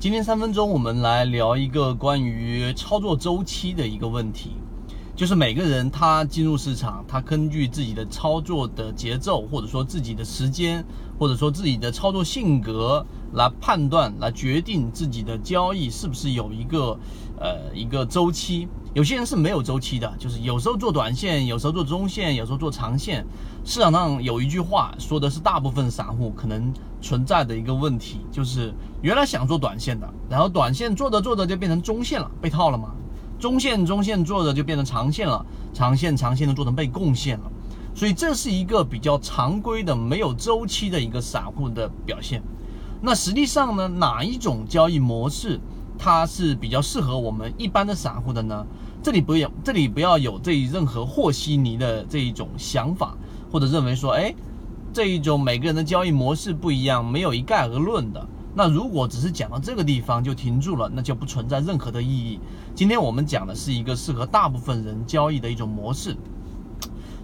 今天三分钟，我们来聊一个关于操作周期的一个问题，就是每个人他进入市场，他根据自己的操作的节奏，或者说自己的时间，或者说自己的操作性格来判断，来决定自己的交易是不是有一个呃一个周期。有些人是没有周期的，就是有时候做短线，有时候做中线，有时候做长线。市场上有一句话说的是，大部分散户可能存在的一个问题，就是原来想做短线的，然后短线做着做着就变成中线了，被套了嘛。中线中线做的就变成长线了，长线长线的做成被贡献了。所以这是一个比较常规的没有周期的一个散户的表现。那实际上呢，哪一种交易模式它是比较适合我们一般的散户的呢？这里不要这里不要有这任何和稀泥的这一种想法。或者认为说，哎，这一种每个人的交易模式不一样，没有一概而论的。那如果只是讲到这个地方就停住了，那就不存在任何的意义。今天我们讲的是一个适合大部分人交易的一种模式。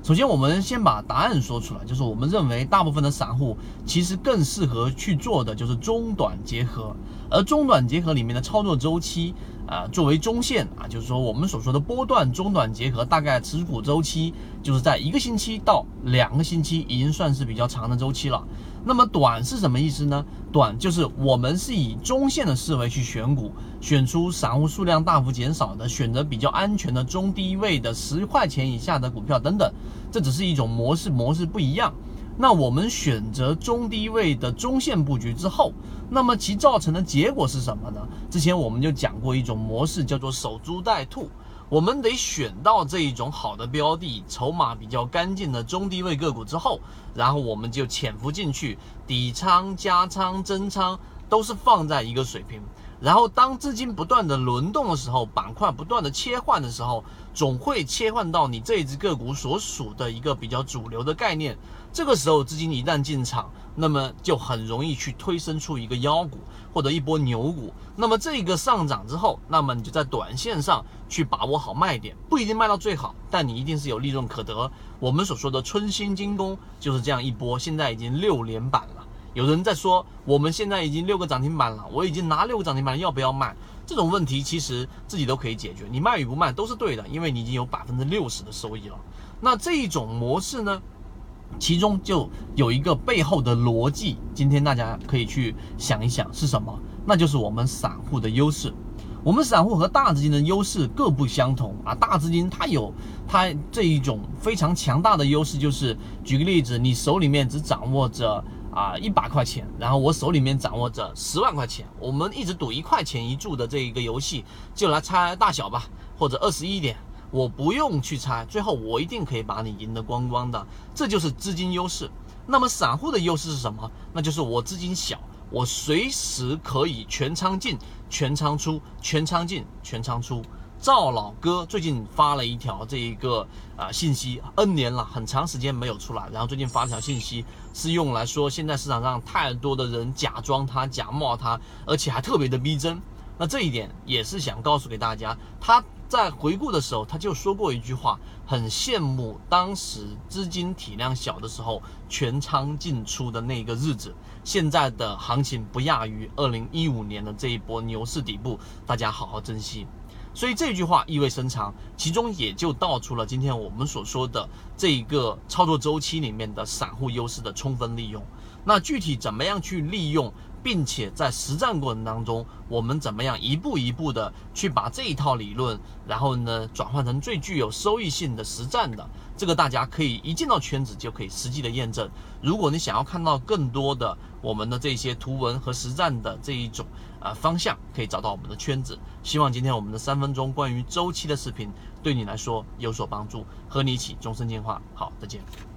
首先，我们先把答案说出来，就是我们认为大部分的散户其实更适合去做的就是中短结合，而中短结合里面的操作周期。啊，作为中线啊，就是说我们所说的波段中短结合，大概持股周期就是在一个星期到两个星期，已经算是比较长的周期了。那么短是什么意思呢？短就是我们是以中线的思维去选股，选出散户数量大幅减少的，选择比较安全的中低位的十块钱以下的股票等等，这只是一种模式，模式不一样。那我们选择中低位的中线布局之后，那么其造成的结果是什么呢？之前我们就讲过一种模式，叫做守株待兔。我们得选到这一种好的标的，筹码比较干净的中低位个股之后，然后我们就潜伏进去，底仓、加仓、增仓都是放在一个水平。然后，当资金不断的轮动的时候，板块不断的切换的时候，总会切换到你这一只个股所属的一个比较主流的概念。这个时候，资金一旦进场，那么就很容易去推生出一个妖股或者一波牛股。那么这个上涨之后，那么你就在短线上去把握好卖点，不一定卖到最好，但你一定是有利润可得。我们所说的春兴精工就是这样一波，现在已经六连板了。有人在说，我们现在已经六个涨停板了，我已经拿六个涨停板了，要不要卖？这种问题其实自己都可以解决，你卖与不卖都是对的，因为你已经有百分之六十的收益了。那这一种模式呢，其中就有一个背后的逻辑，今天大家可以去想一想是什么？那就是我们散户的优势。我们散户和大资金的优势各不相同啊，大资金它有它这一种非常强大的优势，就是举个例子，你手里面只掌握着。啊，一百块钱，然后我手里面掌握着十万块钱，我们一直赌一块钱一注的这一个游戏，就来猜大小吧，或者二十一点，我不用去猜，最后我一定可以把你赢得光光的，这就是资金优势。那么散户的优势是什么？那就是我资金小，我随时可以全仓进、全仓出、全仓进、全仓出。赵老哥最近发了一条这一个啊信息，N 年了，很长时间没有出来，然后最近发了条信息，是用来说现在市场上太多的人假装他、假冒他，而且还特别的逼真。那这一点也是想告诉给大家，他在回顾的时候他就说过一句话，很羡慕当时资金体量小的时候全仓进出的那个日子，现在的行情不亚于二零一五年的这一波牛市底部，大家好好珍惜。所以这句话意味深长，其中也就道出了今天我们所说的这一个操作周期里面的散户优势的充分利用。那具体怎么样去利用？并且在实战过程当中，我们怎么样一步一步的去把这一套理论，然后呢转换成最具有收益性的实战的，这个大家可以一进到圈子就可以实际的验证。如果你想要看到更多的我们的这些图文和实战的这一种呃方向，可以找到我们的圈子。希望今天我们的三分钟关于周期的视频对你来说有所帮助，和你一起终身进化。好，再见。